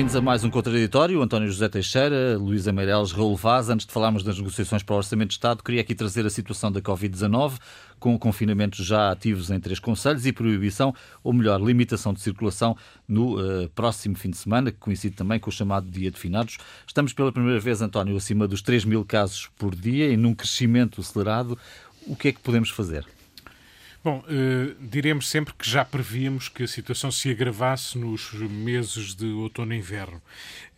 Bem-vindos a mais um Contraditório. António José Teixeira, Luísa Meireles, Raul Vaz. Antes de falarmos das negociações para o Orçamento de Estado, queria aqui trazer a situação da Covid-19, com confinamentos já ativos em três conselhos e proibição, ou melhor, limitação de circulação no uh, próximo fim de semana, que coincide também com o chamado Dia de Finados. Estamos pela primeira vez, António, acima dos 3 mil casos por dia e num crescimento acelerado. O que é que podemos fazer? Bom, uh, diremos sempre que já prevíamos que a situação se agravasse nos meses de outono e inverno.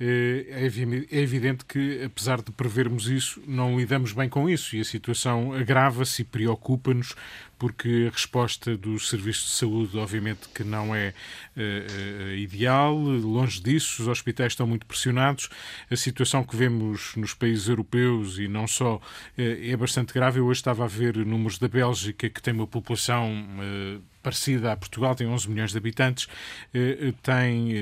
Uh, é, é evidente que, apesar de prevermos isso, não lidamos bem com isso e a situação agrava-se e preocupa-nos porque a resposta dos serviços de saúde, obviamente, que não é uh, ideal, longe disso, os hospitais estão muito pressionados, a situação que vemos nos países europeus e não só uh, é bastante grave. Eu hoje estava a ver números da Bélgica, que tem uma população uh, parecida a Portugal, tem 11 milhões de habitantes, tem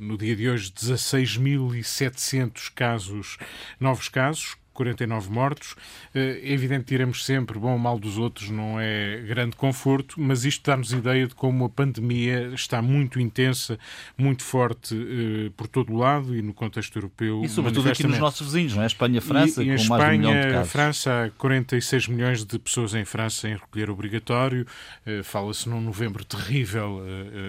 no dia de hoje 16.700 casos, novos casos, 49 mortos. Eh, é evidente que diremos sempre, bom, o mal dos outros não é grande conforto, mas isto dá-nos ideia de como a pandemia está muito intensa, muito forte uh, por todo o lado e no contexto europeu. E sobretudo aqui nos nossos vizinhos, não é? Espanha, França, e, e com Espanha, mais de um milhão de casos. França, há 46 milhões de pessoas em França em recolher obrigatório. Uh, Fala-se num novembro terrível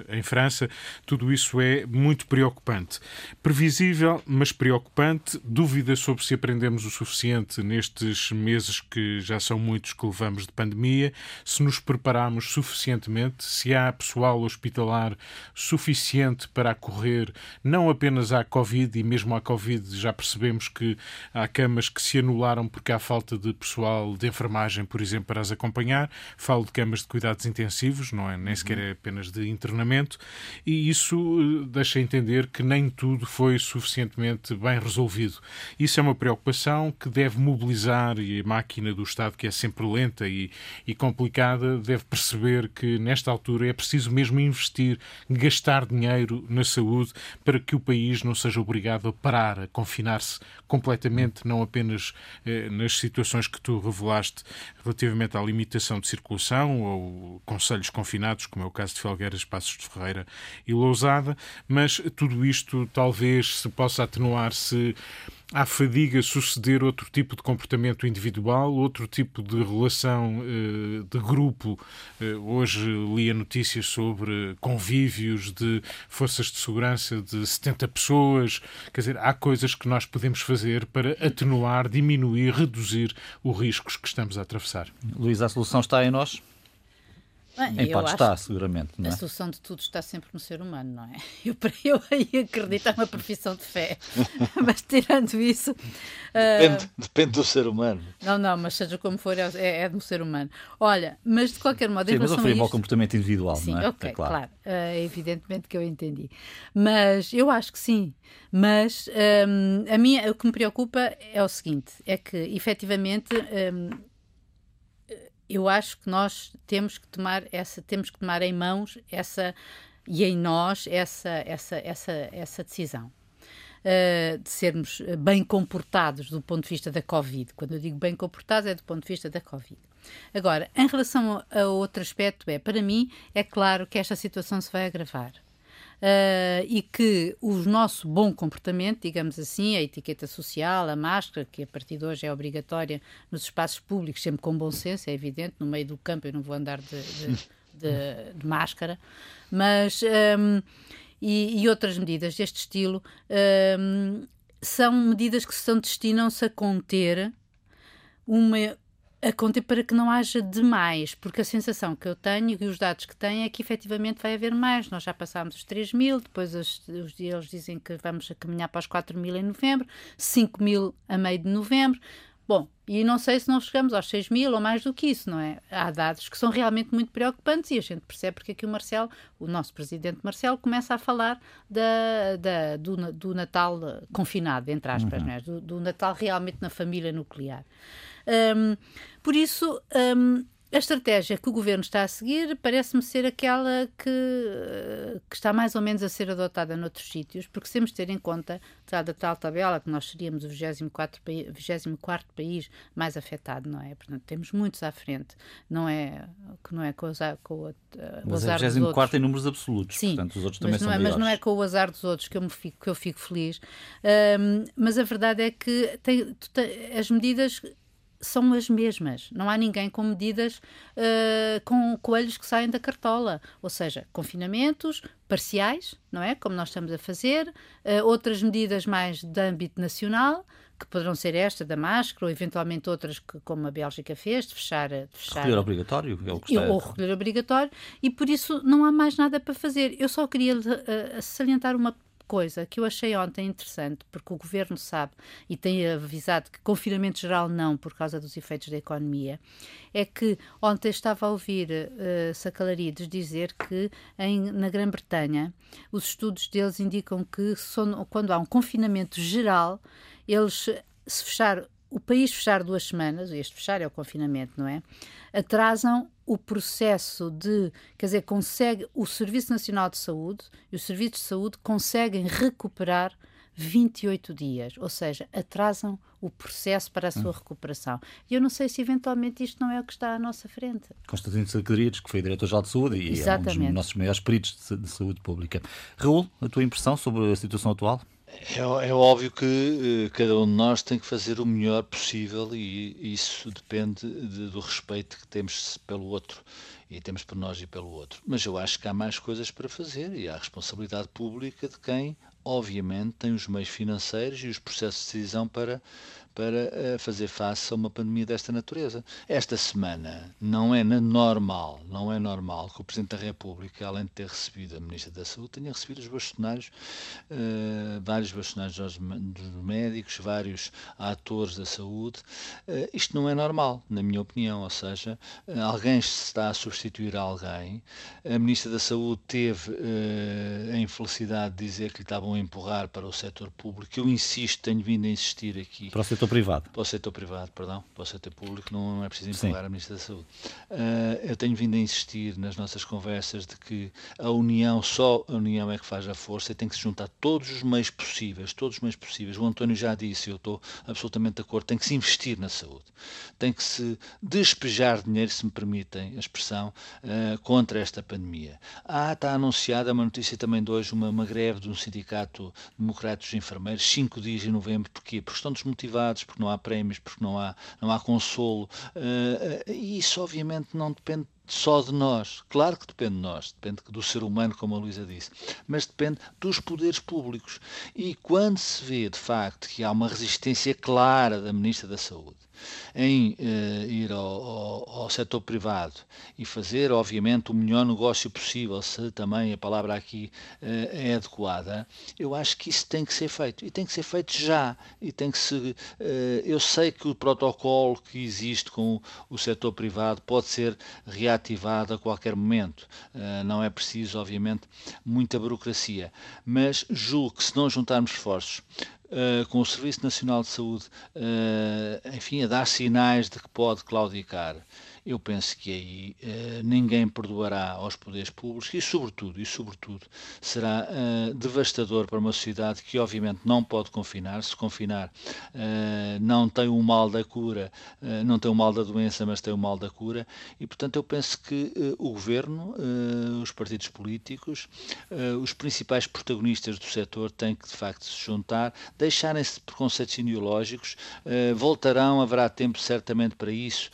em França. Tudo isso é muito preocupante. Previsível, mas preocupante. Dúvida sobre se aprendemos o suficiente suficiente nestes meses que já são muitos que levamos de pandemia, se nos preparamos suficientemente, se há pessoal hospitalar suficiente para acorrer não apenas à Covid, e mesmo à Covid já percebemos que há camas que se anularam porque há falta de pessoal de enfermagem, por exemplo, para as acompanhar. Falo de camas de cuidados intensivos, não é? Nem sequer é apenas de internamento, e isso eh, deixa entender que nem tudo foi suficientemente bem resolvido. Isso é uma preocupação que deve mobilizar, e a máquina do Estado, que é sempre lenta e, e complicada, deve perceber que nesta altura é preciso mesmo investir, gastar dinheiro na saúde para que o país não seja obrigado a parar, a confinar-se completamente, não apenas eh, nas situações que tu revelaste relativamente à limitação de circulação ou conselhos confinados, como é o caso de Felgueiras, Passos de Ferreira e Lousada, mas tudo isto talvez se possa atenuar se à fadiga suceder outro tipo de comportamento individual, outro tipo de relação uh, de grupo. Uh, hoje li a notícia sobre convívios de forças de segurança de 70 pessoas. Quer dizer, há coisas que nós podemos fazer para atenuar, diminuir, reduzir os riscos que estamos a atravessar. Luís, a solução está em nós? Bem, em parte está, seguramente. É? A solução de tudo está sempre no ser humano, não é? Eu, eu aí acredito, é uma profissão de fé. mas tirando isso. Depende, uh... depende, do ser humano. Não, não, mas seja como for, é, é, é do ser humano. Olha, mas de qualquer modo. Sim, mas eu referi-me ao comportamento individual, sim, não é? Ok, é claro. claro. Uh, evidentemente que eu entendi. Mas eu acho que sim. Mas um, a minha, o que me preocupa é o seguinte: é que efetivamente. Um, eu acho que nós temos que tomar essa, temos que tomar em mãos essa e em nós essa, essa, essa, essa decisão. Uh, de sermos bem comportados do ponto de vista da Covid. Quando eu digo bem comportados, é do ponto de vista da Covid. Agora, em relação a outro aspecto, é para mim, é claro que esta situação se vai agravar uh, e que o nosso bom comportamento, digamos assim, a etiqueta social, a máscara, que a partir de hoje é obrigatória nos espaços públicos, sempre com bom senso, é evidente, no meio do campo eu não vou andar de, de, de, de máscara, mas. Um, e, e, outras medidas deste estilo um, são medidas que se destinam-se a conter uma, a conter para que não haja demais, porque a sensação que eu tenho e os dados que tenho é que efetivamente vai haver mais. Nós já passámos os 3 mil, depois os, os, eles dizem que vamos caminhar para os 4 mil em novembro, 5 mil a meio de novembro. Bom, e não sei se não chegamos aos 6 mil ou mais do que isso, não é? Há dados que são realmente muito preocupantes e a gente percebe porque aqui o Marcelo, o nosso presidente Marcelo, começa a falar da, da do, do, Natal confinado, entre aspas, uhum. é? do, do Natal realmente na família nuclear. Um, por isso, um, a estratégia que o governo está a seguir parece-me ser aquela que, que, está mais ou menos a ser adotada noutros sítios, porque temos de ter em conta, da tal tabela, que nós seríamos o 24, 24 país mais afetado, não é? Portanto, temos muitos à frente. Não é que não é com, o, com o, o azar dos outros. em números absolutos, Sim, portanto, os outros também são é, Mas não é com o azar dos outros que eu, me fico, que eu fico feliz. Um, mas a verdade é que tem, as medidas são as mesmas. Não há ninguém com medidas uh, com coelhos que saem da cartola. Ou seja, confinamentos parciais, não é? Como nós estamos a fazer, uh, outras medidas mais de âmbito nacional, que poderão ser esta da máscara, ou eventualmente outras que, como a Bélgica fez, de fechar. De fechar recolher obrigatório, é o que está... Ou recolher obrigatório, e por isso não há mais nada para fazer. Eu só queria uh, salientar uma coisa que eu achei ontem interessante, porque o governo sabe e tem avisado que confinamento geral não, por causa dos efeitos da economia, é que ontem estava a ouvir uh, Sacalarides dizer que em, na Grã-Bretanha os estudos deles indicam que quando há um confinamento geral, eles se fechar o país fechar duas semanas, este fechar é o confinamento, não é? Atrasam o processo de, quer dizer, consegue o Serviço Nacional de Saúde e o Serviço de Saúde conseguem recuperar 28 dias, ou seja, atrasam o processo para a sua hum. recuperação. E eu não sei se eventualmente isto não é o que está à nossa frente. Constantino Sacadrides, que foi diretor-geral de saúde e Exatamente. é um dos nossos maiores peritos de saúde pública. Raul, a tua impressão sobre a situação atual? É, é, óbvio que uh, cada um de nós tem que fazer o melhor possível e isso depende de, do respeito que temos pelo outro e temos por nós e pelo outro. Mas eu acho que há mais coisas para fazer e há a responsabilidade pública de quem, obviamente, tem os meios financeiros e os processos de decisão para para uh, fazer face a uma pandemia desta natureza. Esta semana não é normal, não é normal que o Presidente da República, além de ter recebido a Ministra da Saúde, tenha recebido os bastonários, uh, vários bastonários dos, dos, médicos, vários atores da saúde. Uh, isto não é normal, na minha opinião, ou seja, alguém está a substituir alguém. A Ministra da Saúde teve a infelicidade de dizer que lhe estavam a empurrar para o setor público. Eu insisto, tenho vindo a insistir aqui. Para o setor setor privado. Para o setor privado, perdão, para o setor público, não é preciso empurrar a Ministra da Saúde. Uh, eu tenho vindo a insistir nas nossas conversas de que a União, só a União é que faz a força e tem que se juntar todos os meios possíveis, todos os meios possíveis. O António já disse, eu estou absolutamente de acordo, tem que se investir na saúde, tem que se despejar dinheiro, se me permitem a expressão, uh, contra esta pandemia. Ah, está anunciada uma notícia também de hoje, uma, uma greve de um sindicato democrático dos enfermeiros, cinco dias em novembro, porquê? Porque estão desmotivados porque não há prémios, porque não há, não há consolo. Uh, e isso, obviamente, não depende só de nós. Claro que depende de nós, depende do ser humano, como a Luísa disse, mas depende dos poderes públicos. E quando se vê, de facto, que há uma resistência clara da Ministra da Saúde em uh, ir ao, ao, ao, setor privado e fazer, obviamente, o melhor negócio possível, se também a palavra aqui uh, é adequada, eu acho que isso tem que ser feito. E tem que ser feito já. E tem que se. Uh, eu sei que o protocolo que existe com o, o setor privado pode ser reativado ativado a qualquer momento. Não é preciso, obviamente, muita burocracia. Mas julgo que se não juntarmos esforços Uh, com o Serviço Nacional de Saúde, uh, enfim, a dar sinais de que pode claudicar eu penso que aí uh, ninguém perdoará aos poderes públicos e, sobretudo, e sobretudo, será uh, devastador para uma sociedade que, obviamente, não pode confinar. Se confinar, uh, não tem o mal da cura, não tem o mal da doença, mas tem o mal da cura. E, portanto, eu penso que o governo, os partidos políticos, os principais protagonistas do setor têm que, de facto, se juntar, deixarem-se de preconceitos ideológicos, voltarão, haverá tempo certamente para isso,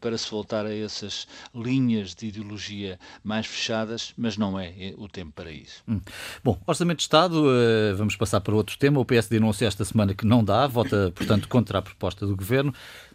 para se voltar voltar a essas linhas de ideologia mais fechadas, mas não é o tempo para isso. Hum. Bom, Orçamento de Estado, uh, vamos passar para outro tema. O PSD anunciou esta semana que não dá, vota, portanto, contra a proposta do Governo.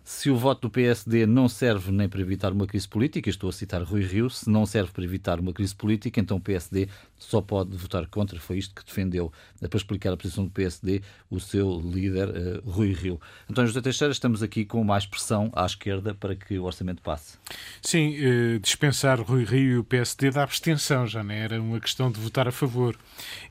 Se o voto do PSD não serve nem para evitar uma crise política, estou a citar Rui Rio, se não serve para evitar uma crise política, então o PSD só pode votar contra. Foi isto que defendeu, para explicar a posição do PSD, o seu líder, uh, Rui Rio. António José Teixeira, estamos aqui com mais pressão à esquerda para que o orçamento passe. Sim, uh, dispensar Rui Rio e o PSD da abstenção, já não era uma questão de votar a favor.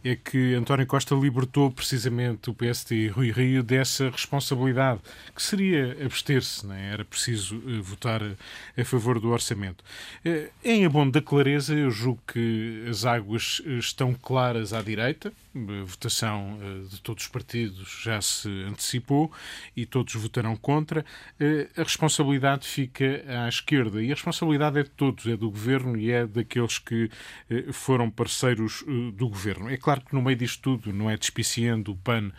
É que António Costa libertou precisamente o PSD e Rui Rio dessa responsabilidade, que seria abster abster-se, né? era preciso uh, votar a favor do orçamento. Uh, em abono da clareza, eu julgo que as águas estão claras à direita, a votação de todos os partidos já se antecipou e todos votarão contra. A responsabilidade fica à esquerda e a responsabilidade é de todos, é do governo e é daqueles que foram parceiros do governo. É claro que no meio disto tudo, não é despiciando, o PAN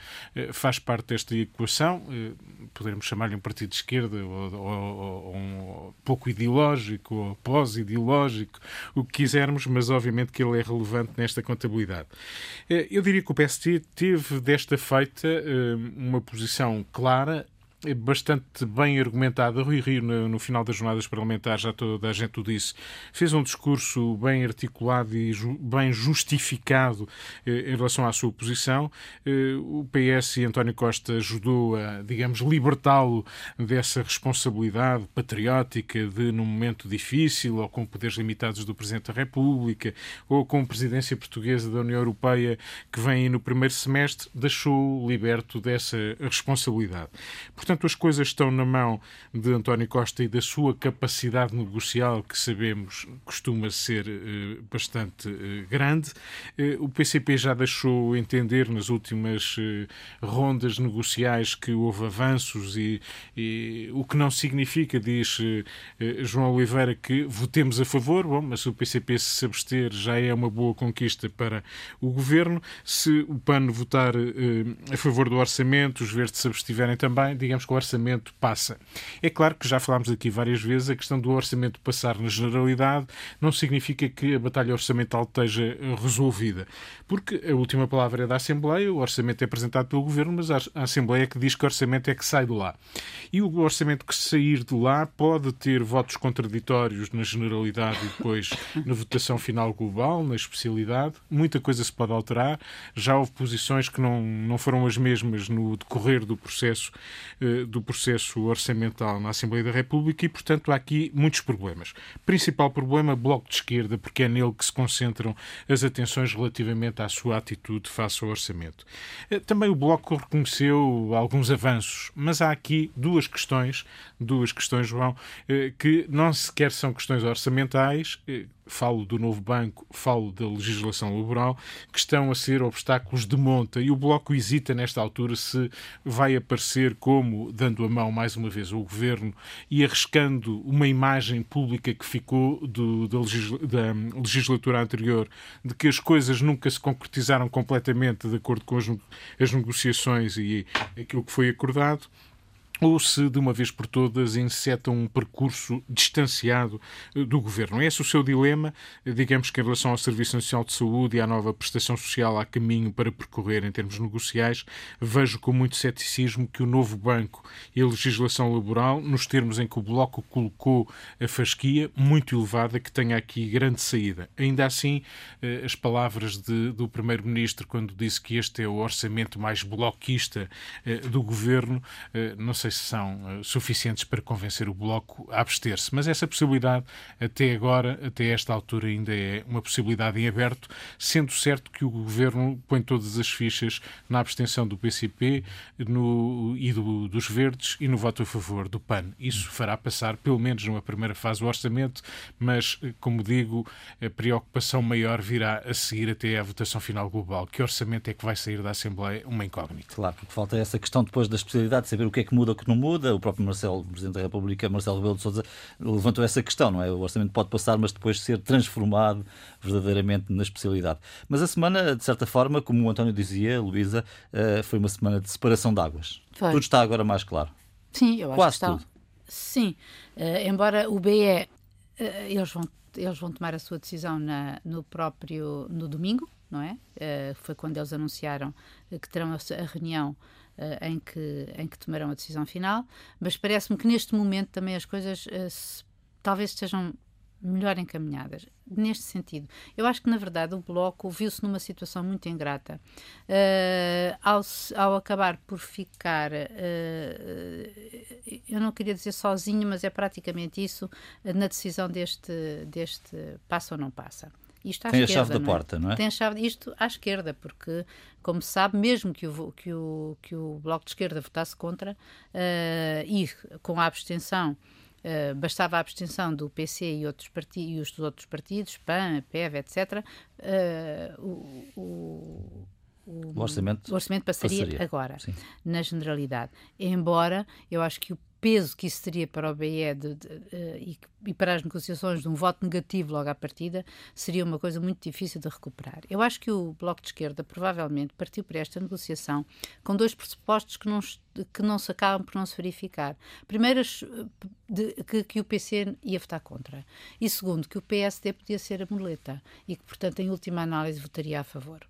faz parte desta equação poderemos chamar-lhe um partido de esquerda ou, ou, ou um pouco ideológico ou pós-ideológico, o que quisermos, mas obviamente que ele é relevante nesta contabilidade. Eh, eu diria que o PST teve desta feita eh, uma posição clara bastante bem argumentada. Rui Rio, no, final das jornadas parlamentares, já toda a gente o disse, fez um discurso bem articulado e ju, bem justificado eh, em relação à sua posição. Eh, o PS e António Costa ajudou a, digamos, libertá-lo dessa responsabilidade patriótica de, num momento difícil, ou com poderes limitados do Presidente da República, ou com a presidência portuguesa da União Europeia que vem aí no primeiro semestre, deixou liberto dessa responsabilidade. As coisas estão na mão de António Costa e da sua capacidade negocial, que sabemos costuma ser eh, bastante eh, grande. Eh, o PCP já deixou entender nas últimas rondas negociais que houve avanços e, e o que não significa, diz João Oliveira, que votemos a favor. Bom, mas o PCP se abster já é uma boa conquista para o governo. Se o PAN votar a favor do orçamento, os verdes se abstiverem também, digamos digamos que o orçamento passa. É claro que já falámos aqui várias vezes, a questão do orçamento passar na generalidade não significa que a batalha orçamental esteja resolvida, porque a última palavra é da Assembleia, o orçamento é apresentado pelo Governo, mas a Assembleia é que diz que o orçamento é que sai de lá. E o orçamento que sair de lá pode ter votos contraditórios na generalidade e depois na votação final global, na especialidade. Muita coisa se pode alterar. Já houve posições que não, não foram as mesmas no decorrer do processo eh, do processo orçamental na Assembleia da República e, portanto, há aqui muitos problemas. Principal problema, Bloco de Esquerda, porque é nele que se concentram as atenções relativamente à sua atitude face ao orçamento. Eh, também o Bloco reconheceu alguns avanços, mas há aqui duas questões, duas questões, João, eh, que não sequer são questões orçamentais, falo do novo banco, falo da legislação laboral, que estão a ser obstáculos de monta. E o Bloco hesita, nesta altura, se vai aparecer como dando a mão, mais uma vez, ao governo e arriscando uma imagem pública que ficou do, da, legisla da, legislatura anterior, de que as coisas nunca se concretizaram completamente de acordo com as, as negociações e aquilo que foi acordado ou se de uma vez por todas insetam um percurso distanciado eh, do governo. Esse é o seu dilema. Digamos que em relação ao Serviço Nacional de Saúde e à nova prestação social há caminho para percorrer em termos negociais. Vejo com muito ceticismo que o novo banco e a legislação laboral, nos termos em que o Bloco colocou a fasquia, muito elevada, que tenha aqui grande saída. Ainda assim, eh, as palavras de, do Primeiro-Ministro, quando disse que este é o orçamento mais bloquista eh, do governo, não sei sei se são uh, suficientes para convencer o Bloco a abster-se, mas essa possibilidade, até agora, até esta altura, ainda é uma possibilidade em aberto, sendo certo que o Governo põe todas as fichas na abstenção do PCP no, e do, dos Verdes e no voto a favor do PAN. Isso fará passar, pelo menos numa primeira fase, o orçamento, mas, eh, como digo, a preocupação maior virá a seguir até à votação final global. Que orçamento é que vai sair da Assembleia? Uma incógnita. Claro, porque falta essa questão depois da especialidade, de saber o que é que muda que não muda. O próprio Marcelo, Presidente da República, Marcelo Rebelo de Sousa, levantou essa questão, não é? O orçamento pode passar, mas depois ser transformado verdadeiramente na especialidade. Mas a semana, de certa forma, como o António dizia, Luísa, eh, foi uma semana de separação de águas. Foi. Tudo está agora mais claro. Sim, eu acho Quase que está. Tudo. Sim, uh, embora o BE, uh, eles, vão, eles vão tomar a sua decisão na, no próprio, no domingo, não é? Uh, foi quando eles anunciaram que terão a, a reunião em, que, em que tomarão a decisão final, mas parece-me que neste momento também as coisas uh, se, talvez estejam melhor encaminhadas. Neste sentido, eu acho que na verdade o Bloco viu-se numa situação muito ingrata uh, ao, ao acabar por ficar, eu não queria dizer sozinho, mas é praticamente isso, na decisão deste, deste passa ou não passa Isto à Tem esquerda, a chave da é? porta, não é? Tem a chave, isto à esquerda, porque, como se sabe, mesmo que o, que o, que o Bloco de Esquerda votasse contra, uh, e com a abstenção, uh, bastava a abstenção do PC e, outros partidos, e os outros partidos, PAN, PEV, etc., uh, o, o o, orçamento, o orçamento passaria, passaria. agora, Sim. na generalidade. Embora eu acho que o peso que isso teria para o BE de, de, uh, e, e, para as negociações de um voto negativo logo à partida seria uma coisa muito difícil de recuperar. Eu acho que o Bloco de Esquerda provavelmente partiu para esta negociação com dois pressupostos que não, que não se acabam por não se verificar. Primeiro, de, que, que, o PC ia votar contra. E segundo, que o PSD podia ser a muleta e que, portanto, em última análise, votaria a favor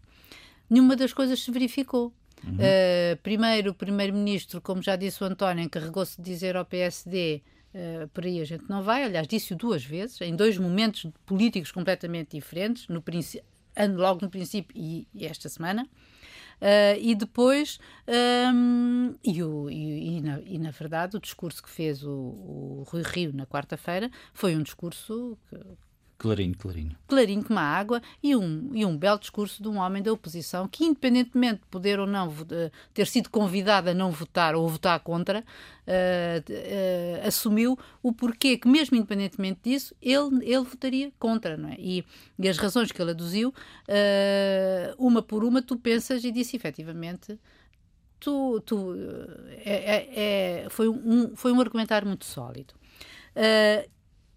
nenhuma das coisas se verificou. Uhum. Uh, primeiro, o primeiro-ministro, como já disse o António, encarregou-se de dizer ao PSD uh, por aí a gente não vai. Aliás, disse-o duas vezes, em dois momentos políticos completamente diferentes, no logo no princípio e, e esta semana. Uh, e depois, um, e, o, e, na, e, na, verdade, o discurso que fez o, o Rui Rio na quarta-feira foi um discurso que, Clarinho, clarinho. Clarinho como a água e um, e um belo discurso de um homem da oposição que, independentemente de poder ou não ter sido convidado a não votar ou votar contra, uh, uh, assumiu o porquê que, mesmo independentemente disso, ele, ele votaria contra. Não é? e, e as razões que ele aduziu, uh, uma por uma, tu pensas e disse efetivamente. Tu, tu, é, é, é, foi, um, foi um argumentário muito sólido.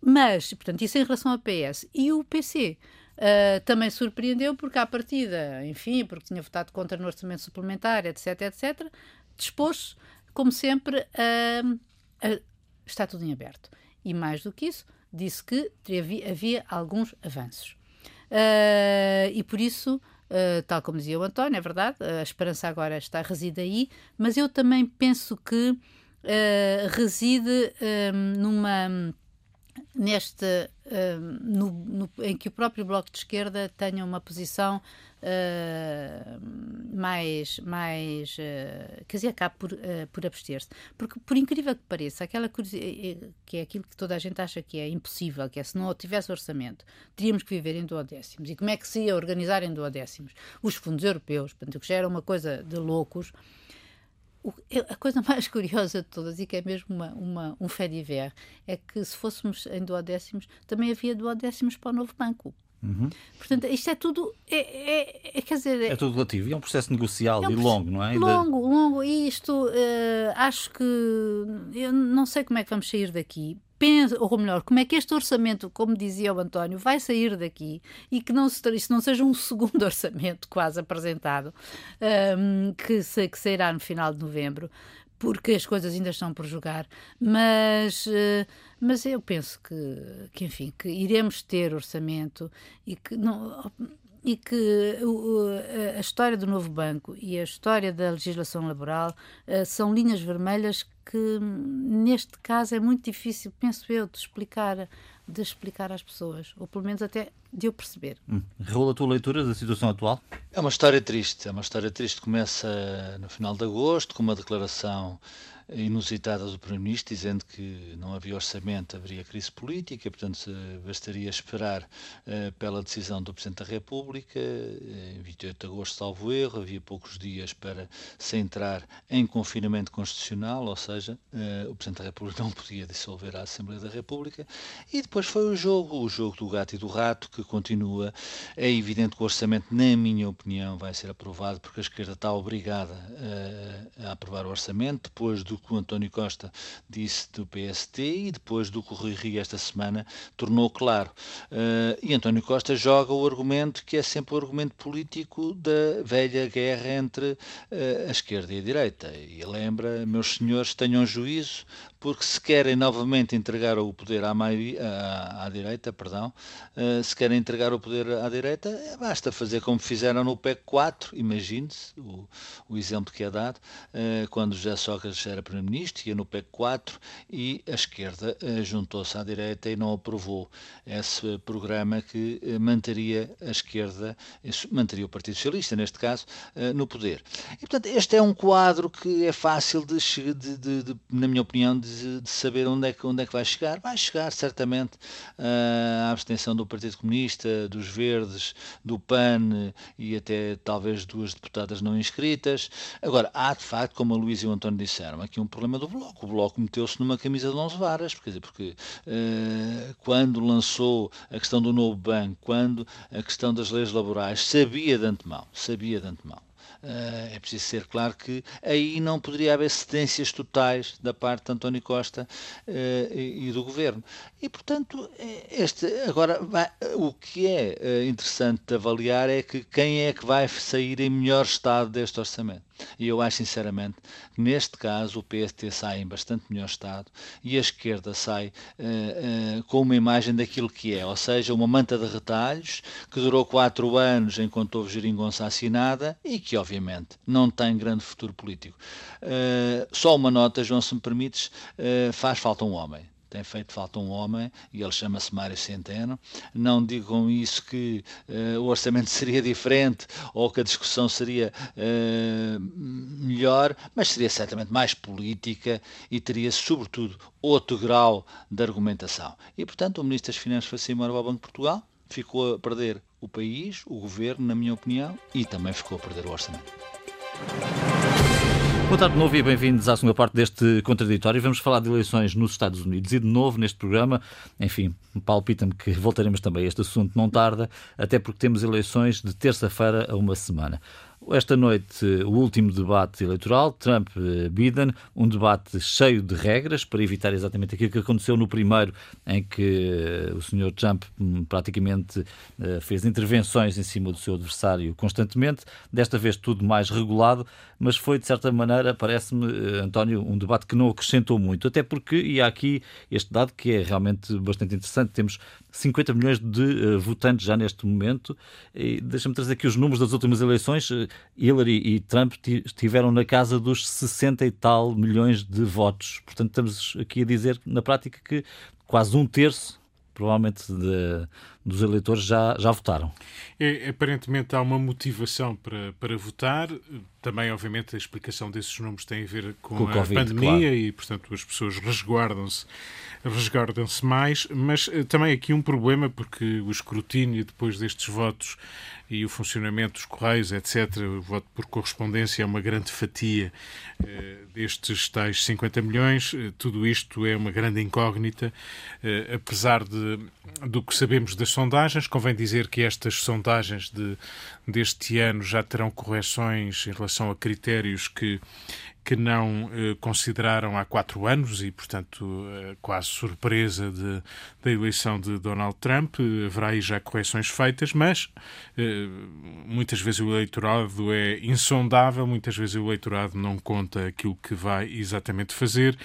Mas, portanto, isso em relação ao PS. E o PC uh, ah, também surpreendeu porque, à partida, enfim, porque tinha votado contra no orçamento suplementar, etc, etc, dispôs-se, como sempre, a, a, está tudo em aberto. E mais do que isso, disse que havia, havia alguns avanços. Uh, e por isso, uh, tal como dizia o António, é verdade, a esperança agora está reside aí, mas eu também penso que reside numa neste uh, no, no, em que o próprio bloco de esquerda tenha uma posição uh, mais mais uh, quer dizer acabe por, por abster-se. Porque por incrível que pareça aquela que é aquilo que toda a gente acha que é impossível que é se não tivesse orçamento teríamos que viver em duodécimos. E como é que se ia organizar em duodécimos? Os fundos europeus portanto que já era uma coisa de loucos a coisa mais curiosa de todas, e que é mesmo uma, uma, um fait divers, é que se fôssemos em duodécimos, também havia duodécimos para o novo banco. Uhum. Portanto, isto é tudo. É, é, é, quer dizer, é, tudo relativo. E é um processo negocial é um e longo, não é? Longo, longo. E isto, uh, acho que. Eu não sei como é que vamos sair daqui pensa, ou melhor, como é que este orçamento, como dizia o António, vai sair daqui e que não, se, isso não seja um segundo orçamento quase apresentado, um, que, se, que sairá no final de novembro, porque as coisas ainda estão por jogar, mas, uh, mas eu penso que, que, enfim, que iremos ter orçamento e que não e que a história do novo banco e a história da legislação laboral uh, são linhas vermelhas que neste caso é muito difícil, penso eu, de explicar, de explicar às pessoas, ou pelo menos até de eu perceber. Hum. Raul, a tua leitura da situação atual? É uma história triste, é uma história triste. Começa no final de agosto com uma declaração inusitada do Primeiro-Ministro, dizendo que não havia orçamento, haveria crise política, portanto bastaria esperar uh, pela decisão do Presidente da República, uh, em 28 de agosto, salvo erro, havia poucos dias para se entrar em confinamento constitucional, ou seja, uh, o Presidente da República não podia dissolver a Assembleia da República, e depois foi o jogo, o jogo do gato e do rato, que continua. É evidente que o orçamento, na minha opinião, vai ser aprovado, porque a esquerda está obrigada a aprovar o orçamento, depois do que o António Costa disse do PST e depois do que o Rui Rio esta semana tornou claro. Uh, e António Costa joga o argumento que é sempre o argumento político da velha guerra entre uh, a esquerda e a direita. E lembra, meus senhores, tenham juízo, porque se querem novamente entregar o poder à, maioria, à, à direita, perdão, uh, se querem entregar o poder à direita, basta fazer como fizeram no PEC 4, imagine-se o, o exemplo que é dado, quando já Sócrates era Primeiro-Ministro, ia no PEC 4 e a esquerda uh, juntou-se à direita e não aprovou esse programa que uh, manteria a esquerda, manteria o Partido Socialista, neste caso, no poder. E, portanto, este é um quadro que é fácil de, de, de, de na minha opinião, de, saber onde é, que, onde é que vai chegar. Vai chegar, certamente, à abstenção do Partido Comunista, dos Verdes, do PAN e até talvez duas deputadas não inscritas. Agora, há de facto, como a Luísa e o António disseram, aqui um problema do Bloco. O Bloco meteu-se numa camisa de 11 varas, porque, porque uh, quando lançou a questão do novo banco, quando a questão das leis laborais, sabia de antemão, sabia de antemão Uh, é preciso ser claro que aí não poderia haver cedências totais da parte de António Costa uh, e, e, do governo. E, portanto, este, agora, vai, o que é interessante avaliar é que quem é que vai sair em melhor estado deste orçamento. E eu acho sinceramente que neste caso o PST sai em bastante melhor estado e a esquerda sai uh, uh, com uma imagem daquilo que é, ou seja, uma manta de retalhos que durou quatro anos enquanto houve geringonça assinada e que obviamente não tem grande futuro político. Uh, só uma nota, João, se me permites, faz falta um homem tem feito falta um homem e ele chama-se Mário Centeno. Não digam isso que uh, o orçamento seria diferente ou que a discussão seria uh, melhor, mas seria certamente mais política e teria, sobretudo, outro grau de argumentação. E, portanto, o Ministro das Finanças foi-se embora ao Banco de Portugal, ficou a perder o país, o governo, na minha opinião, e também ficou a perder o orçamento. Boa tarde de novo e bem-vindos à segunda parte deste contraditório. Vamos falar de eleições nos Estados Unidos e de novo neste programa, enfim, palpita-me que voltaremos também a este assunto não tarda, até porque temos eleições de terça-feira a uma semana. Esta noite, o último debate eleitoral, Trump-Biden, um debate cheio de regras para evitar exatamente aquilo que aconteceu no primeiro, em que eh, o Sr. Trump hum, praticamente eh, fez intervenções em cima do seu adversário constantemente. Desta vez, tudo mais regulado, mas foi, de certa maneira, parece-me, eh, António, um debate que não acrescentou muito. Até porque, e há aqui este dado que é realmente bastante interessante, temos 50 milhões de uh, votantes já neste momento. E deixa-me trazer aqui os números das últimas eleições. Hillary e Trump estiveram na casa dos 60 e tal milhões de votos. Portanto, estamos aqui a dizer, na prática, que quase um terço, provavelmente, de, dos eleitores já, já votaram. É, aparentemente há uma motivação para, para votar. Também, obviamente, a explicação desses números tem a ver com, com a COVID, pandemia claro. e, portanto, as pessoas resguardam-se resguardam-se mais, mas eh, também aqui um problema, porque o escrutínio depois destes votos e o funcionamento dos correios, etc., o voto por correspondência é uma grande fatia eh, destes tais 50 milhões. Eh, tudo isto é uma grande incógnita, apesar de, do que sabemos das sondagens. Convém dizer que estas sondagens de, deste ano já terão correções em relação a critérios que que não eh, consideraram há quatro anos e, portanto, eh, quase surpresa de, da eleição de Donald Trump. Haverá aí já correções feitas, mas eh, muitas vezes o eleitorado é insondável, muitas vezes o eleitorado não conta aquilo que vai exatamente fazer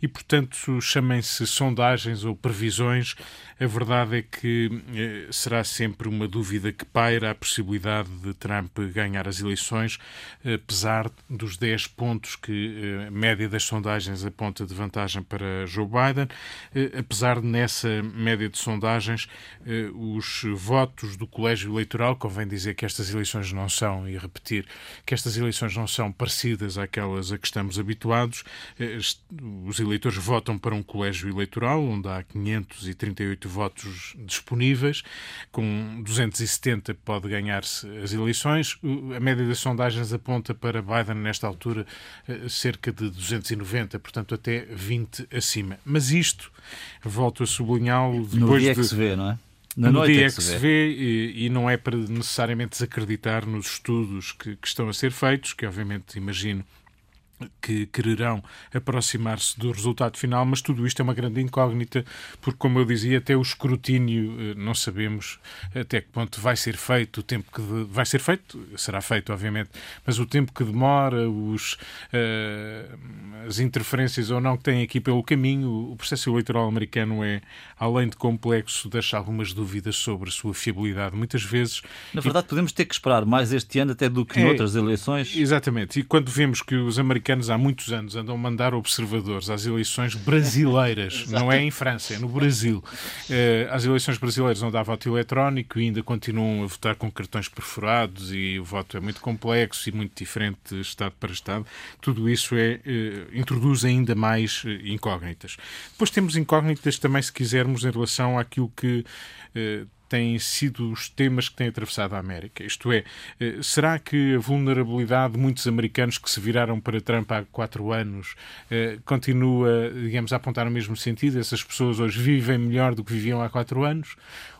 e, portanto, chamem-se sondagens ou previsões. A verdade é que eh, será sempre uma dúvida que paira a possibilidade de Trump ganhar as eleições, apesar dos 10 pontos que eh, a média das sondagens aponta de vantagem para Joe Biden, eh, apesar de nessa média de sondagens eh, os votos do colégio eleitoral, convém dizer que estas eleições não são, e repetir, que estas eleições não são parecidas àquelas a que estamos habituados. Os eleitores votam para um colégio eleitoral, onde há 538 votos disponíveis, com 270 pode ganhar-se as eleições. A média das sondagens aponta para Biden, nesta altura, cerca de 290, portanto até 20 acima. Mas isto, volto a sublinhá-lo, depois no dia de... que se vê, não é? Na no dia é que, se vê, e, e, não é para necessariamente desacreditar nos estudos que, que estão a ser feitos, que obviamente imagino que quererão aproximar-se do resultado final, mas tudo isto é uma grande incógnita, porque, como eu dizia, até o escrutínio eh, não sabemos até que ponto vai ser feito, o tempo que de... vai ser feito, será feito, obviamente, mas o tempo que demora, os, uh, as interferências ou não que tem aqui pelo caminho, o processo eleitoral americano é, além de complexo, deixa algumas dúvidas sobre a sua fiabilidade. Muitas vezes. Na verdade, e... podemos ter que esperar mais este ano até do que é, noutras eleições. Exatamente, e quando vemos que os americanos americanos há muitos anos andam a mandar observadores às eleições brasileiras, não é em França, é no Brasil. Uh, às eleições brasileiras onde há voto eletrónico e ainda continuam a votar com cartões perfurados e o voto é muito complexo e muito diferente de Estado para Estado. Tudo isso é, uh, introduz ainda mais uh, incógnitas. Depois temos incógnitas também, se quisermos, em relação àquilo que têm sido os temas que têm atravessado a América. Isto é, eh, será que a vulnerabilidade de muitos americanos que se viraram para Trump há quatro anos eh, continua, digamos, a apontar no mesmo sentido? Essas pessoas hoje vivem melhor do que viviam há quatro anos?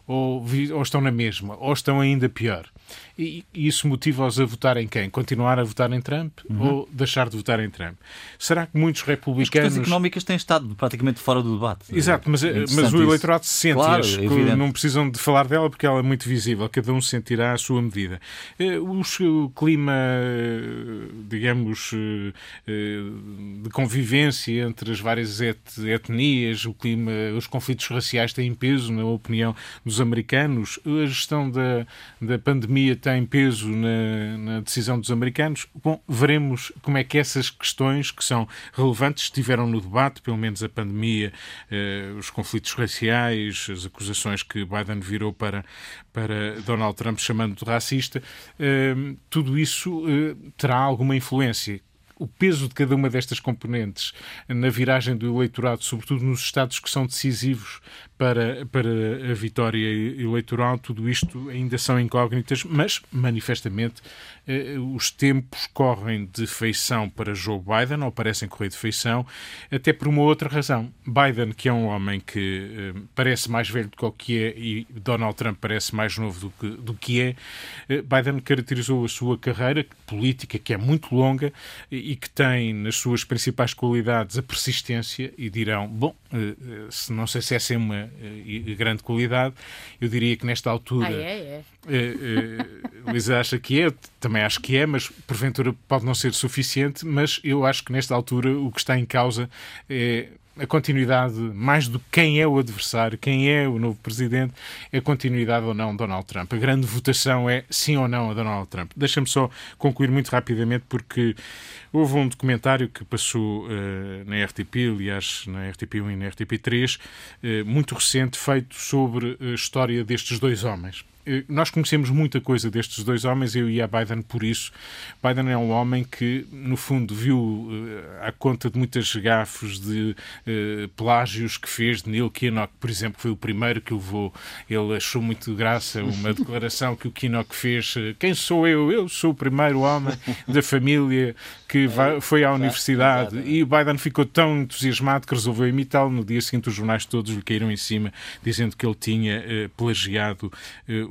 Ou, ou estão na mesma? Ou estão ainda pior? E, isso motiva-os a votar em quem? Continuar a votar em Trump uhum. ou deixar de votar em Trump? Será que muitos republicanos. As económicas têm estado praticamente fora do debate. Exato, mas, é mas o eleitorado se sente. Claro, é não precisam de falar dela porque ela é muito visível, cada um sentirá a sua medida. Eh, o clima, digamos, eh, eh, de convivência entre as várias etnias, o clima, os conflitos raciais têm peso, na opinião dos americanos, a gestão da, da pandemia tem peso na, na, decisão dos americanos. Bom, veremos como é que essas questões que são relevantes estiveram no debate, pelo menos a pandemia, eh, os conflitos raciais, as acusações que Biden virou para, para Donald Trump chamando de racista, eh, tudo isso eh, terá alguma influência o peso de cada uma destas componentes na viragem do eleitorado, sobretudo nos estados que são decisivos para, para a vitória eleitoral, tudo isto ainda são incógnitas, mas manifestamente eh, os tempos correm de feição para Joe Biden, ou parecem correr de feição, até por uma outra razão. Biden, que é um homem que eh, parece mais velho do que o que é, e Donald Trump parece mais novo do que, do que é, eh, Biden caracterizou a sua carreira política, que é muito longa e que tem nas suas principais qualidades a persistência, e dirão, bom, se não sei se essa é uma uh, grande qualidade. Eu diria que nesta altura. Ah, é, é. Luísa acha que é, também acho que é, mas porventura pode não ser suficiente. Mas eu acho que nesta altura o que está em causa é a continuidade, mais do que quem é o adversário, quem é o novo presidente, é a continuidade ou não de Donald Trump. A grande votação é sim ou não a Donald Trump. Deixa-me só concluir muito rapidamente, porque houve um documentário que passou uh, na RTP, aliás, na RTP1 e na RTP3, uh, eh, muito recente, feito sobre a história destes dois homens. Eh, nós conhecemos muita coisa destes dois homens, eu e a Biden, por isso. Biden é um homem que, no fundo, viu uh, à conta de muitas gafos, de uh, plágios que fez de Neil Kinnock, por exemplo, foi o primeiro que levou. Ele achou muito graça uma declaração que o Kinnock fez: Quem sou eu? Eu sou o primeiro homem da família que vai, foi à universidade. E o Biden ficou tão entusiasmado que resolveu imitá-lo. No dia seguinte, os jornais todos lhe caíram em cima, dizendo que ele tinha uh, plagiado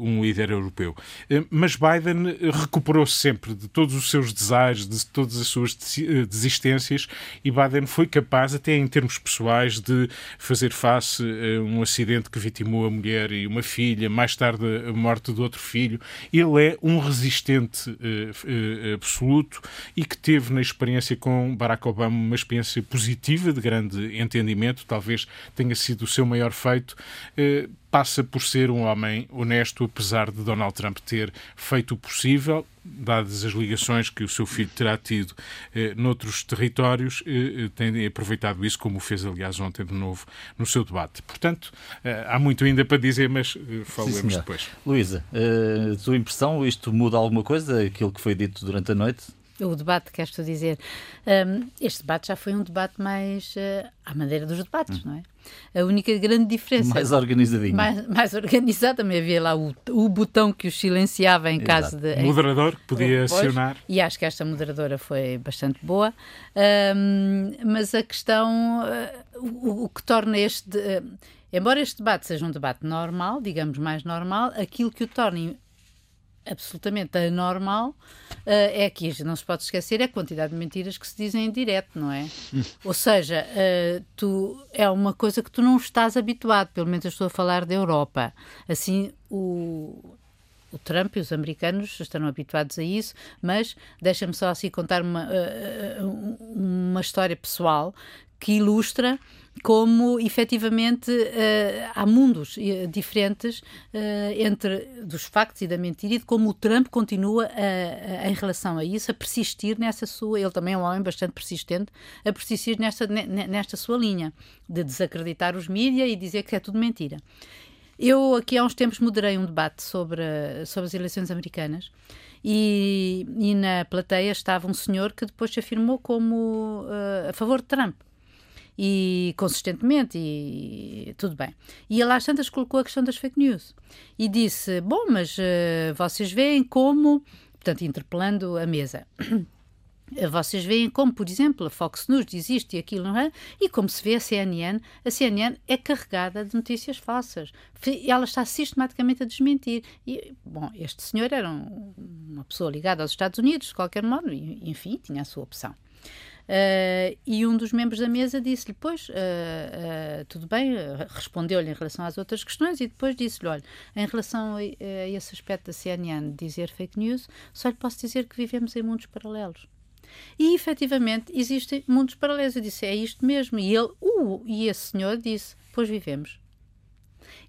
um líder europeu. Eh, mas Biden recuperou-se sempre de todos os seus desaires, de todas as suas eh, desistências, e Biden foi capaz, até em termos pessoais, de fazer face a um acidente que vitimou a mulher e uma filha, mais tarde a morte do outro filho. Ele é um resistente eh, absoluto e que teve na experiência com Barack Obama uma experiência positiva, de grande entendimento, talvez tenha sido o seu maior feito passa por ser um homem honesto, apesar de Donald Trump ter feito o possível, dadas as ligações que o seu filho terá tido eh, noutros territórios, eh, eh tem aproveitado isso, como o fez, aliás, ontem de novo no seu debate. Portanto, eh, há muito ainda para dizer, mas eh, falamos depois. Luísa, uh, sua impressão, isto muda alguma coisa, aquilo que foi dito durante a noite? O debate, queres tu dizer? Um, este debate já foi um debate mais uh, à maneira dos debates, hum. não é? A única grande diferença. Mais organizadinho. Mais, mais organizado, também havia lá o, o botão que o silenciava em Exato. caso de. Em, moderador que podia depois, acionar. E acho que esta moderadora foi bastante boa. Um, mas a questão. Uh, o, o, que torna este. Uh, embora este debate seja um debate normal, digamos mais normal, aquilo que o torna absolutamente anormal uh, é que não se pode esquecer é a quantidade de mentiras que se dizem em direto, não é? Ou seja, uh, tu, é uma coisa que tu não estás habituado, pelo menos eu estou a falar da Europa. Assim, o, o Trump e os americanos estão habituados a isso, mas deixa-me só assim contar uma, uh, uma história pessoal que ilustra como efetivamente há mundos diferentes entre dos factos e da mentira e de como o Trump continua a, a, em relação a isso a persistir nessa sua, ele também é um homem bastante persistente, a persistir nesta, nesta sua linha de desacreditar os mídias e dizer que é tudo mentira. Eu aqui há uns tempos moderei um debate sobre, sobre as eleições americanas e, e na plateia estava um senhor que depois se afirmou como uh, a favor de Trump e consistentemente e tudo bem. E ele às tantas colocou a questão das fake news e disse: Bom, mas uh, vocês veem como, portanto, interpelando a mesa. Vocês veem como, por exemplo, a Fox News diz isto e aquilo, não é? E como se vê a CNN, a CNN é carregada de notícias falsas. Ela está sistematicamente a desmentir. E, bom, este senhor era um, uma pessoa ligada aos Estados Unidos, de qualquer modo, e, enfim, tinha a sua opção. Uh, e um dos membros da mesa disse-lhe, pois, uh, uh, tudo bem, respondeu-lhe em relação às outras questões e depois disse-lhe, olha, em relação a, a, esse aspecto da CNN de dizer fake news, só lhe posso dizer que vivemos em mundos paralelos. E efetivamente existem mundos paralelos. Eu disse, é isto mesmo. E ele, uh, e esse senhor disse, pois vivemos.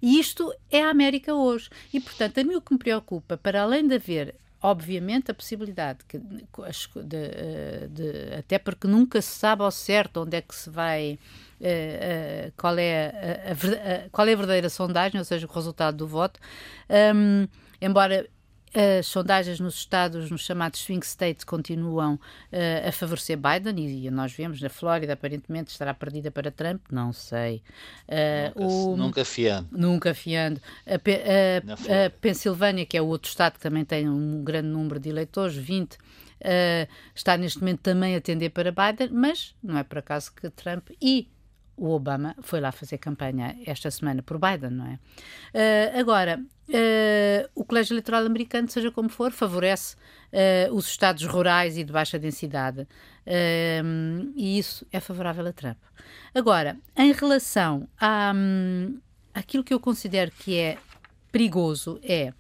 E isto é a América hoje. E, portanto, a mim o que me preocupa, para além de haver obviamente a possibilidade que, de, de, até porque nunca se sabe ao certo onde é que se vai uh, uh, qual é a, a, a, qual é a verdadeira sondagem, ou seja, o resultado do voto. Um, embora as sondagens nos estados, nos chamados swing states, continuam uh, a favorecer Biden e, e, nós vemos na Flórida, aparentemente estará perdida para Trump, não sei. Uh, nunca, o, nunca fiando. Nunca fiando. A, a, a, Pensilvânia, que é o outro estado que também tem um grande número de eleitores, 20, uh, eh, está neste momento também a tender para Biden, mas não é por acaso que Trump e o Obama foi lá fazer campanha esta semana por Biden, não é? Uh, agora, uh, o colégio eleitoral americano, seja como for, favorece uh, os estados rurais e de baixa densidade. e isso é favorável a Trump. Agora, em relação a, um, àquilo que eu considero que é perigoso é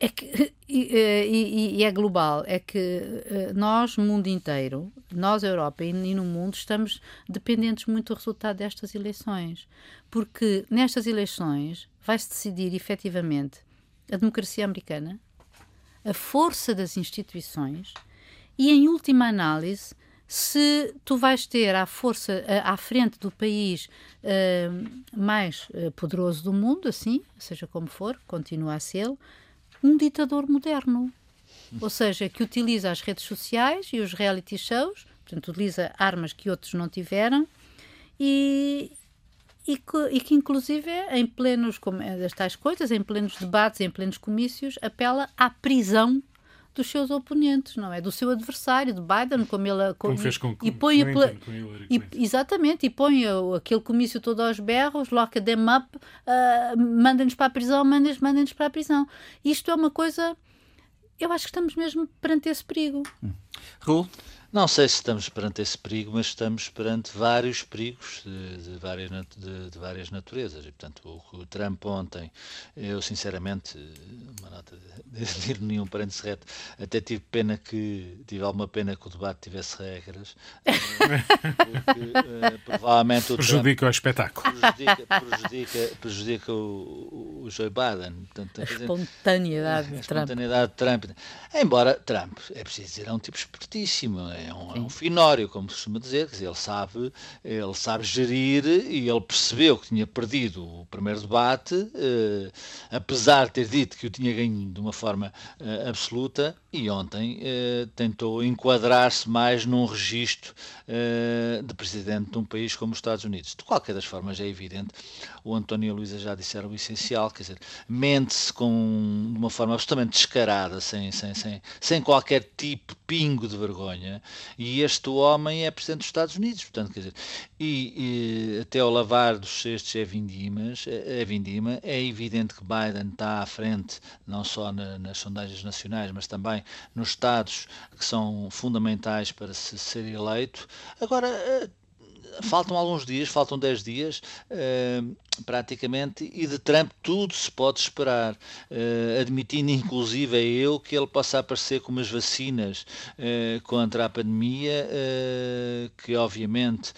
é que, e, e, e, é global, é que eh, nós, mundo inteiro, nós, Europa e, no mundo, estamos dependentes muito do resultado destas eleições. Porque nestas eleições vai-se decidir efetivamente a democracia americana, a força das instituições e, em última análise, se tu vais ter à força à frente do país uh, mais poderoso do mundo, assim, seja como for, continua a ser um ditador moderno. Ou seja, que utiliza as redes sociais e os reality shows, portanto, utiliza armas que outros não tiveram e, e, que, e que inclusive, em plenos, como é, das tais coisas, em plenos debates, em plenos comícios, apela à prisão dos seus oponentes, não é? Do seu adversário, de Biden, como ele como, como fez com, e põe com, a, com e, exatamente e põe aquele comício todo aos berros, lock them up, uh, manda-nos para a prisão, manda-nos manda para a prisão. Isto é uma coisa, eu acho que estamos mesmo perante esse perigo. Hum. Raul? Não sei se estamos perante esse perigo, mas estamos perante vários perigos de, de várias, de, de, várias naturezas. E, portanto, o, o, Trump ontem, eu sinceramente, uma nota de, de ironia, um parênteses reto, até tive pena que, tive alguma pena que o debate tivesse regras, porque uh, provavelmente o Prejudica Trump, o espetáculo. Prejudica, prejudica, prejudica o, o Joe Biden. Portanto, a espontaneidade de Trump. espontaneidade de Trump. Embora Trump, é preciso dizer, é um tipo espertíssimo é um, é um finório, como se costuma dizer, quer dizer, ele sabe, ele sabe gerir e ele percebeu que tinha perdido o primeiro debate, eh, apesar de ter dito que o tinha ganho de uma forma eh, absoluta, e ontem eh, tentou enquadrar-se mais num registro eh, de presidente de um país como os Estados Unidos. De qualquer das formas, é evidente, o António e a Luísa já disseram o essencial, quer dizer, mente-se com, de uma forma absolutamente descarada, sem, sem, sem, sem qualquer tipo, pingo de vergonha, e este homem é presidente dos Estados Unidos, portanto, quer dizer, e, e até ao lavar dos cestos é vindimas, é, é vindima, é evidente que Biden está à frente, não só na, nas sondagens nacionais, mas também nos estados que são fundamentais para se ser eleito. Agora, eh, faltam alguns dias, faltam 10 dias, uh, praticamente, e de Trump tudo se pode esperar, uh, admitindo inclusive eu que ele possa aparecer com umas vacinas uh, contra a pandemia, que obviamente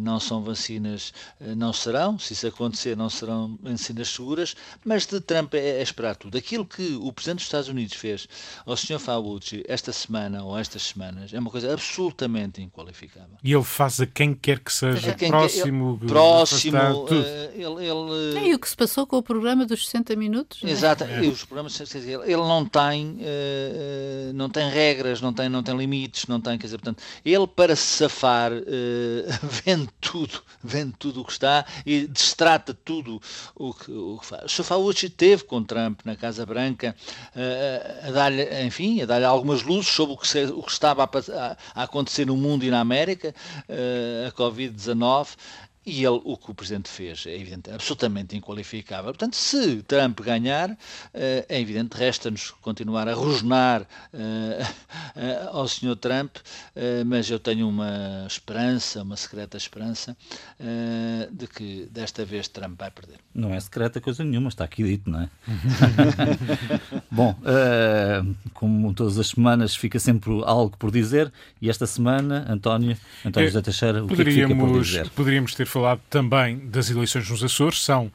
não são vacinas, não serão, se isso acontecer, não serão vacinas seguras, mas de Trump é, é esperar tudo. Aquilo que o Presidente dos Estados Unidos fez ao Sr. Fauci esta semana ou estas semanas é uma coisa absolutamente inqualificável. E ele faz a quem quer que seja próximo, quer, ele, próximo, uh, ele, ele, E o que se passou com o programa dos 60 minutos? É? Exato, é. os programas, ele não tem, uh, não tem regras, não tem, não tem limites, não tem, quer dizer, portanto, ele para se safar uh, vende tudo, vende tudo o que está e destrata tudo o que, o que faz. O Sr. Fauci teve com Trump na Casa Branca uh, a dar-lhe, enfim, a dar-lhe algumas luzes sobre o que, se, o que estava a, a, acontecer no mundo e na América, uh, a Covid-19, e ele, o que o Presidente fez é evidente, absolutamente inqualificável. Portanto, se Trump ganhar, eh, é evidente, resta-nos continuar a rosnar uh, ao Sr. Trump, mas eu tenho uma esperança, uma secreta esperança, de que desta vez Trump vai perder. Não é secreta coisa nenhuma, está aqui dito, não é? Bom, como todas as semanas, fica sempre algo por dizer, e esta semana, António, António José Teixeira, o que, é que fica por dizer? Poderíamos ter falado também das eleições nos Açores, são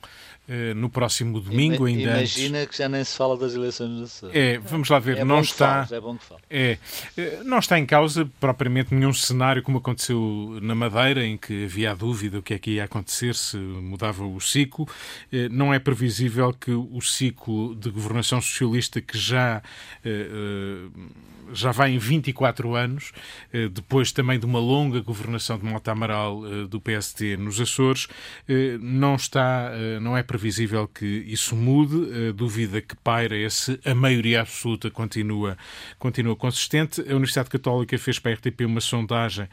no próximo domingo Ima, ainda Imagina antes. que já nem se fala das eleições nos Açores. É, vamos lá ver, é não está é bom que. É, eh, não está em causa propriamente nenhum cenário como aconteceu na Madeira, em que havia a dúvida o que é que ia acontecer se mudava o ciclo. Eh, não é previsível que o ciclo de governação socialista que já já vai em 24 anos, eh, depois também de uma longa governação de Mota Amaral eh, do PST nos Açores, eh, não está, não é previsível que isso mude, a dúvida que paira é se a maioria absoluta continua, continua consistente. A Universidade Católica fez para a RTP uma sondagem,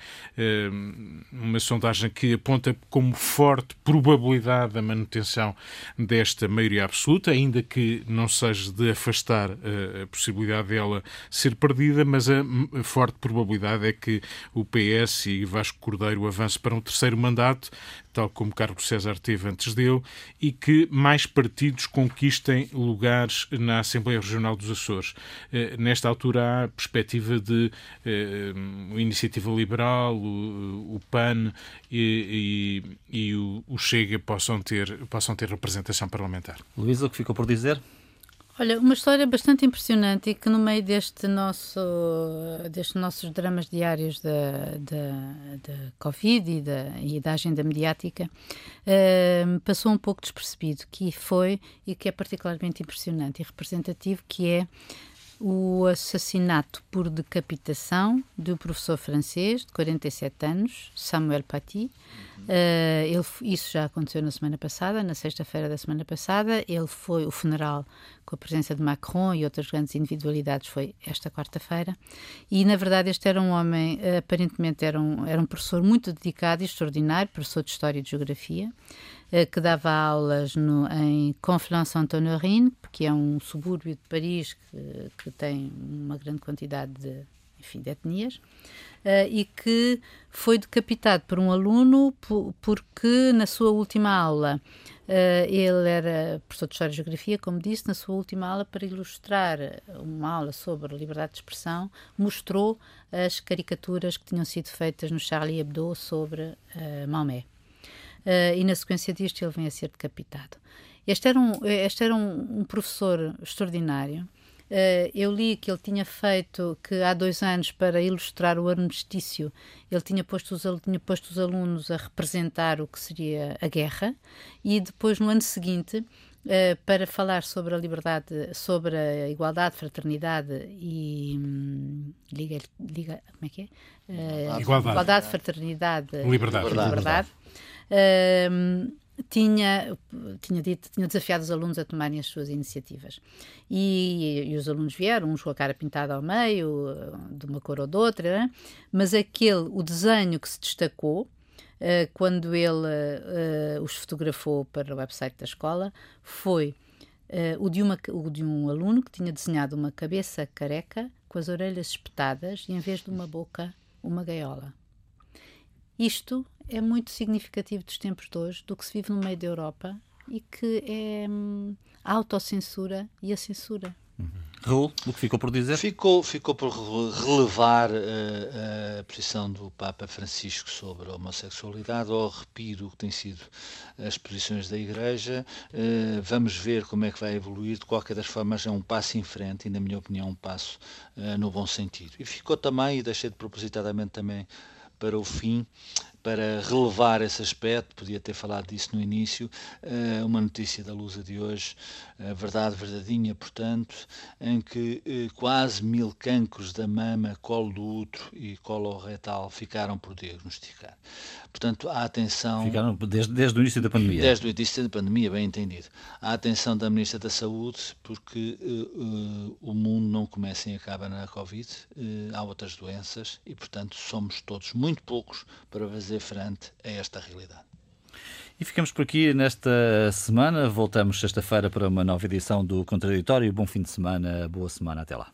uma sondagem que aponta como forte probabilidade da manutenção desta maioria absoluta, ainda que não seja de afastar a possibilidade dela ser perdida mas a forte probabilidade é que o PS e Vasco Cordeiro avancem para um terceiro mandato, tal como Carlos César teve antes dele, e que mais partidos conquistem lugares na Assembleia Regional dos Açores. Eh, nesta altura há perspectiva de uh, Iniciativa Liberal, o, o PAN e, e, e o, o, Chega possam ter, possam ter representação parlamentar. Luísa, o que ficou por dizer? Olha, uma história bastante impressionante e que no meio deste nosso, destes nossos dramas diários da, da, da Covid e da, e da agenda mediática uh, passou um pouco despercebido, que foi e que é particularmente impressionante e representativo, que é o assassinato por decapitação do professor francês de 47 anos, Samuel Paty. Uh, ele, isso já aconteceu na semana passada, na sexta-feira da semana passada. Ele foi o funeral com a presença de Macron e outras grandes individualidades foi esta quarta-feira. E, na verdade, este era um homem, aparentemente era um, era um professor muito dedicado e extraordinário, professor de História e de Geografia, eh, que dava aulas no, em Conflans-Sainte-Honorine, que é um subúrbio de Paris que, que tem uma grande quantidade de, enfim, de etnias. Uh, e que foi decapitado por um aluno porque na sua última aula Uh, ele era professor de História e Geografia, como disse, na sua última aula, para ilustrar uma aula sobre liberdade de expressão, mostrou as caricaturas que tinham sido feitas no Charlie Hebdo sobre uh, Maomé. Uh, e na sequência disto ele vem a ser decapitado. Este era um, este era um, um professor extraordinário Uh, eu li que ele tinha feito, que há dois anos, para ilustrar o armistício, ele tinha posto, os, tinha posto os alunos a representar o que seria a guerra, e depois, no ano seguinte, uh, para falar sobre a liberdade, sobre a igualdade, fraternidade e. Hum, liga, liga, como é que é? Uh, igualdade. igualdade, fraternidade liberdade. liberdade. liberdade. Tinha, tinha, dito, tinha desafiado os alunos a tomarem as suas iniciativas. E, e, os alunos vieram, uns com a cara pintada ao meio, de uma cor ou de outra, né? mas aquele, o desenho que se destacou, uh, quando ele uh, os fotografou para o website da escola, foi uh, o, de uma, o de um aluno que tinha desenhado uma cabeça careca com as orelhas espetadas e, em vez de uma boca, uma gaiola. Isto é muito significativo dos tempos de hoje, do que se vive no meio da Europa e que é hum, a autocensura e a censura. Uhum. Raul, o que ficou por dizer? Ficou, ficou por relevar uh, a posição do Papa Francisco sobre a homossexualidade, ou repito o que têm sido as posições da Igreja. Uh, vamos ver como é que vai evoluir. De qualquer das formas, é um passo em frente e, na minha opinião, um passo uh, no bom sentido. E ficou também, e deixei de propositadamente também para o fim, para relevar esse aspecto, podia ter falado disso no início, eh, uma notícia da Lusa de hoje, verdade verdadeinha, portanto, em que eh, quase mil cancros da mama, colo do útero e colo retal ficaram por diagnosticar. Portanto, a atenção... Ficaram desde, desde o início da pandemia. Desde o início da pandemia, bem entendido. A atenção da Ministra da Saúde, porque uh, uh, o mundo não começa e acaba na Covid, uh, há outras doenças e, portanto, somos todos muito poucos para fazer frente a esta realidade. E ficamos por aqui nesta semana. Voltamos sexta-feira para uma nova edição do Contraditório. Bom fim de semana, boa semana, até lá.